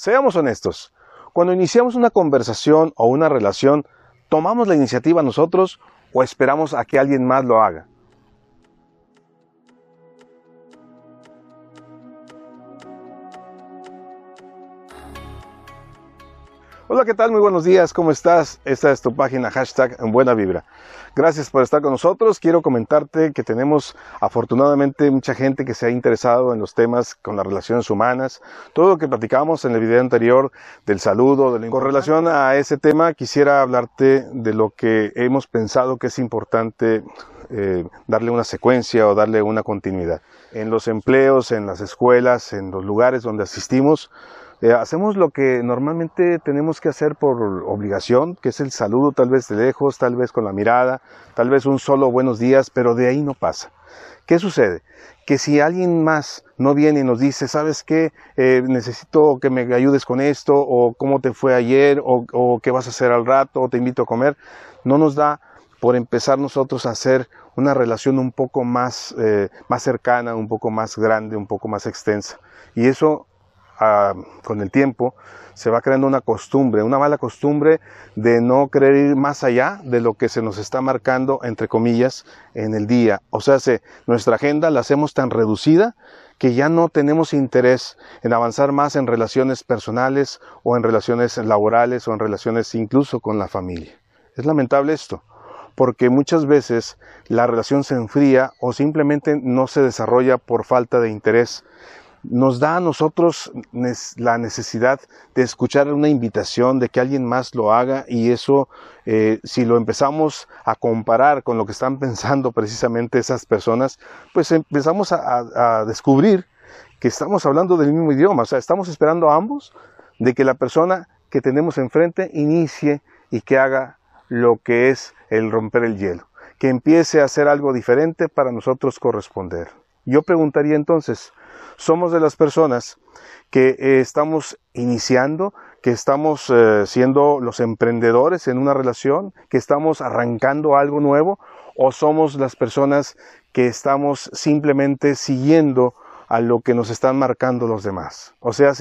Seamos honestos, cuando iniciamos una conversación o una relación, ¿tomamos la iniciativa nosotros o esperamos a que alguien más lo haga? Hola, ¿qué tal? Muy buenos días, ¿cómo estás? Esta es tu página hashtag en Buena Vibra. Gracias por estar con nosotros. Quiero comentarte que tenemos afortunadamente mucha gente que se ha interesado en los temas con las relaciones humanas. Todo lo que platicamos en el video anterior del saludo, de con relación a ese tema, quisiera hablarte de lo que hemos pensado que es importante eh, darle una secuencia o darle una continuidad. En los empleos, en las escuelas, en los lugares donde asistimos, eh, hacemos lo que normalmente tenemos que hacer por obligación, que es el saludo tal vez de lejos, tal vez con la mirada, tal vez un solo buenos días, pero de ahí no pasa. ¿Qué sucede? Que si alguien más no viene y nos dice, ¿sabes qué? Eh, necesito que me ayudes con esto, o cómo te fue ayer, o, qué vas a hacer al rato, o te invito a comer, no nos da por empezar nosotros a hacer una relación un poco más, eh, más cercana, un poco más grande, un poco más extensa. Y eso con el tiempo se va creando una costumbre, una mala costumbre de no querer ir más allá de lo que se nos está marcando, entre comillas, en el día. O sea, se, nuestra agenda la hacemos tan reducida que ya no tenemos interés en avanzar más en relaciones personales o en relaciones laborales o en relaciones incluso con la familia. Es lamentable esto, porque muchas veces la relación se enfría o simplemente no se desarrolla por falta de interés nos da a nosotros la necesidad de escuchar una invitación, de que alguien más lo haga y eso, eh, si lo empezamos a comparar con lo que están pensando precisamente esas personas, pues empezamos a, a descubrir que estamos hablando del mismo idioma, o sea, estamos esperando a ambos de que la persona que tenemos enfrente inicie y que haga lo que es el romper el hielo, que empiece a hacer algo diferente para nosotros corresponder. Yo preguntaría entonces, somos de las personas que eh, estamos iniciando, que estamos eh, siendo los emprendedores en una relación, que estamos arrancando algo nuevo, o somos las personas que estamos simplemente siguiendo a lo que nos están marcando los demás. O sea,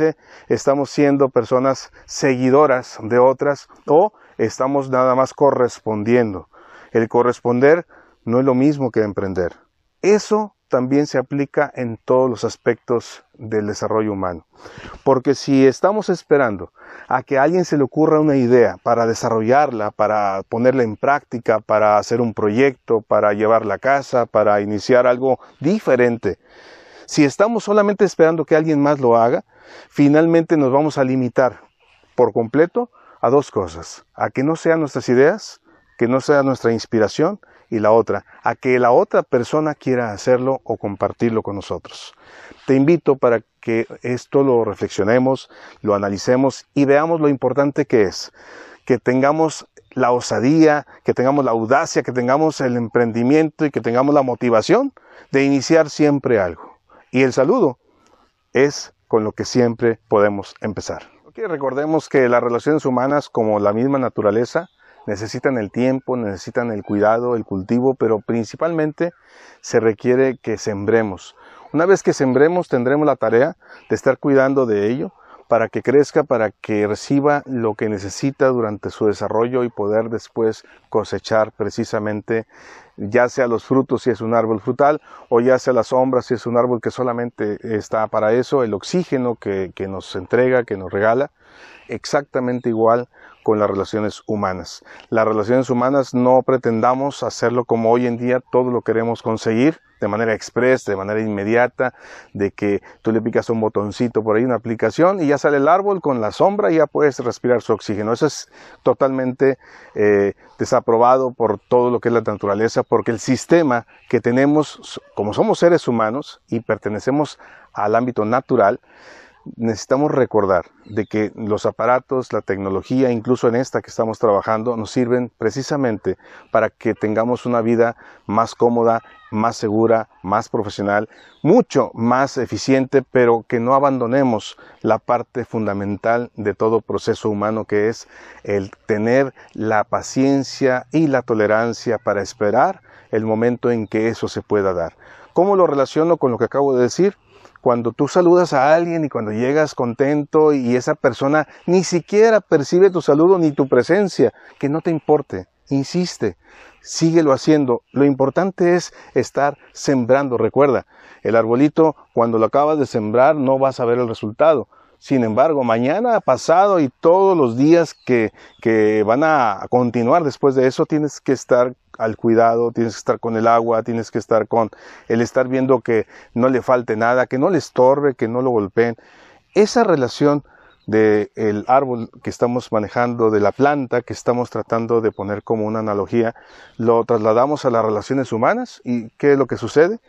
estamos siendo personas seguidoras de otras o estamos nada más correspondiendo. El corresponder no es lo mismo que emprender. Eso también se aplica en todos los aspectos del desarrollo humano. Porque si estamos esperando a que a alguien se le ocurra una idea para desarrollarla, para ponerla en práctica, para hacer un proyecto, para llevarla a casa, para iniciar algo diferente, si estamos solamente esperando que alguien más lo haga, finalmente nos vamos a limitar por completo a dos cosas, a que no sean nuestras ideas, que no sea nuestra inspiración y la otra, a que la otra persona quiera hacerlo o compartirlo con nosotros. Te invito para que esto lo reflexionemos, lo analicemos y veamos lo importante que es, que tengamos la osadía, que tengamos la audacia, que tengamos el emprendimiento y que tengamos la motivación de iniciar siempre algo. Y el saludo es con lo que siempre podemos empezar. recordemos que las relaciones humanas, como la misma naturaleza, necesitan el tiempo, necesitan el cuidado, el cultivo, pero principalmente se requiere que sembremos. Una vez que sembremos tendremos la tarea de estar cuidando de ello para que crezca, para que reciba lo que necesita durante su desarrollo y poder después cosechar precisamente ya sea los frutos si es un árbol frutal o ya sea la sombra si es un árbol que solamente está para eso, el oxígeno que, que nos entrega, que nos regala, exactamente igual con las relaciones humanas. Las relaciones humanas no pretendamos hacerlo como hoy en día todo lo queremos conseguir de manera express, de manera inmediata, de que tú le picas un botoncito por ahí, una aplicación y ya sale el árbol con la sombra y ya puedes respirar su oxígeno. Eso es totalmente eh, desaprobado por todo lo que es la naturaleza, porque el sistema que tenemos, como somos seres humanos y pertenecemos al ámbito natural, necesitamos recordar de que los aparatos, la tecnología, incluso en esta que estamos trabajando, nos sirven precisamente para que tengamos una vida más cómoda, más segura, más profesional, mucho más eficiente, pero que no abandonemos la parte fundamental de todo proceso humano que es el tener la paciencia y la tolerancia para esperar el momento en que eso se pueda dar. ¿Cómo lo relaciono con lo que acabo de decir? cuando tú saludas a alguien y cuando llegas contento y esa persona ni siquiera percibe tu saludo ni tu presencia, que no te importe, insiste, síguelo haciendo. Lo importante es estar sembrando. Recuerda, el arbolito cuando lo acabas de sembrar no vas a ver el resultado. Sin embargo, mañana, pasado y todos los días que, que van a continuar después de eso, tienes que estar al cuidado, tienes que estar con el agua, tienes que estar con el estar viendo que no le falte nada, que no le estorbe, que no lo golpeen. Esa relación del árbol que estamos manejando, de la planta que estamos tratando de poner como una analogía, lo trasladamos a las relaciones humanas y ¿qué es lo que sucede?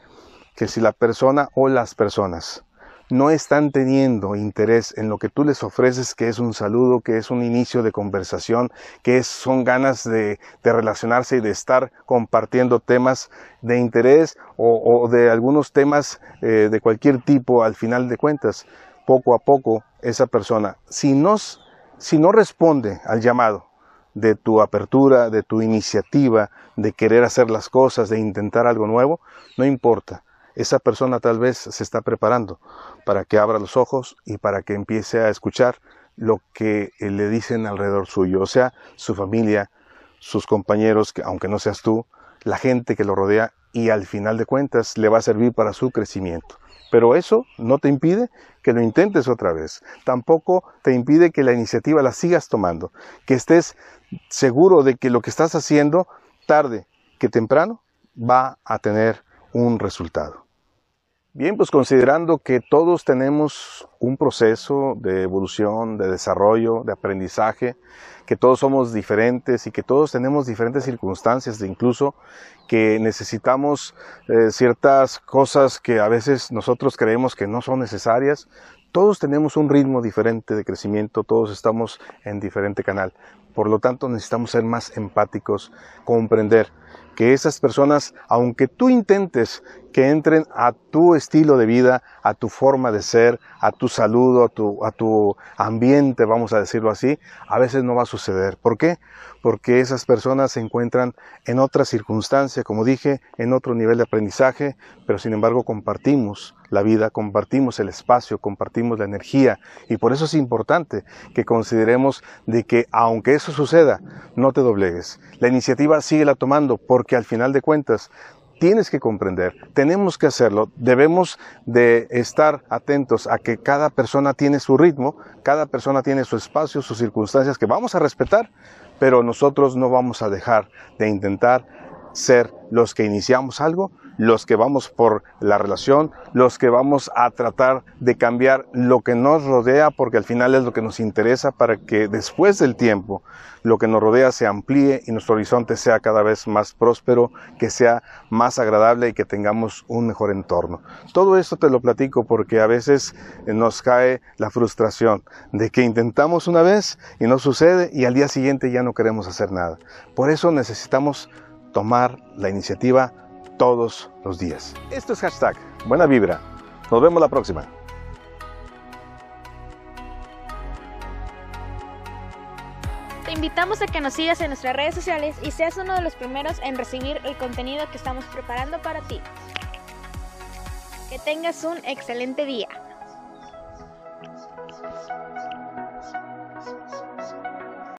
Que si la persona o las personas no están teniendo interés en lo que tú les ofreces, que es un saludo, que es un inicio de conversación, que son ganas de, relacionarse y de estar compartiendo temas de interés o, de algunos temas eh, de cualquier tipo al final de cuentas, poco a poco esa persona, si si no responde al llamado de tu apertura, de tu iniciativa, de querer hacer las cosas, de intentar algo nuevo, no importa. Esa persona tal vez se está preparando para que abra los ojos y para que empiece a escuchar lo que le dicen alrededor suyo, o sea, su familia, sus compañeros, que aunque no seas tú, la gente que lo rodea y al final de cuentas le va a servir para su crecimiento. Pero eso no te impide que lo intentes otra vez. Tampoco te impide que la iniciativa la sigas tomando. Que estés seguro de que lo que estás haciendo, tarde que temprano, va a tener un resultado. Bien, pues considerando que todos tenemos un proceso de evolución, de desarrollo, de aprendizaje, que todos somos diferentes y que todos tenemos diferentes circunstancias, de incluso que necesitamos eh, ciertas cosas que a veces nosotros creemos que no son necesarias, todos tenemos un ritmo diferente de crecimiento, todos estamos en diferente canal. Por lo tanto, necesitamos ser más empáticos, comprender que esas personas, aunque tú intentes que entren a tu estilo de vida, a tu forma de ser, a tu saludo, a tu, a tu ambiente, vamos a decirlo así, a veces no va a suceder. ¿Por qué? Porque esas personas se encuentran en otra circunstancia, como dije, en otro nivel de aprendizaje, pero sin embargo compartimos la vida, compartimos el espacio, compartimos la energía y por eso es importante que consideremos de que aunque eso suceda, no te doblegues. La iniciativa sigue la tomando porque al final de cuentas tienes que comprender, tenemos que hacerlo, debemos de estar atentos a que cada persona tiene su ritmo, cada persona tiene su espacio, sus circunstancias que vamos a respetar, pero nosotros no vamos a dejar de intentar ser los que iniciamos algo los que vamos por la relación, los que vamos a tratar de cambiar lo que nos rodea, porque al final es lo que nos interesa para que después del tiempo lo que nos rodea se amplíe y nuestro horizonte sea cada vez más próspero, que sea más agradable y que tengamos un mejor entorno. Todo esto te lo platico porque a veces nos cae la frustración de que intentamos una vez y no sucede y al día siguiente ya no queremos hacer nada. Por eso necesitamos tomar la iniciativa todos los días. Esto es hashtag Buena Vibra. Nos vemos la próxima. Te invitamos a que nos sigas en nuestras redes sociales y seas uno de los primeros en recibir el contenido que estamos preparando para ti. Que tengas un excelente día.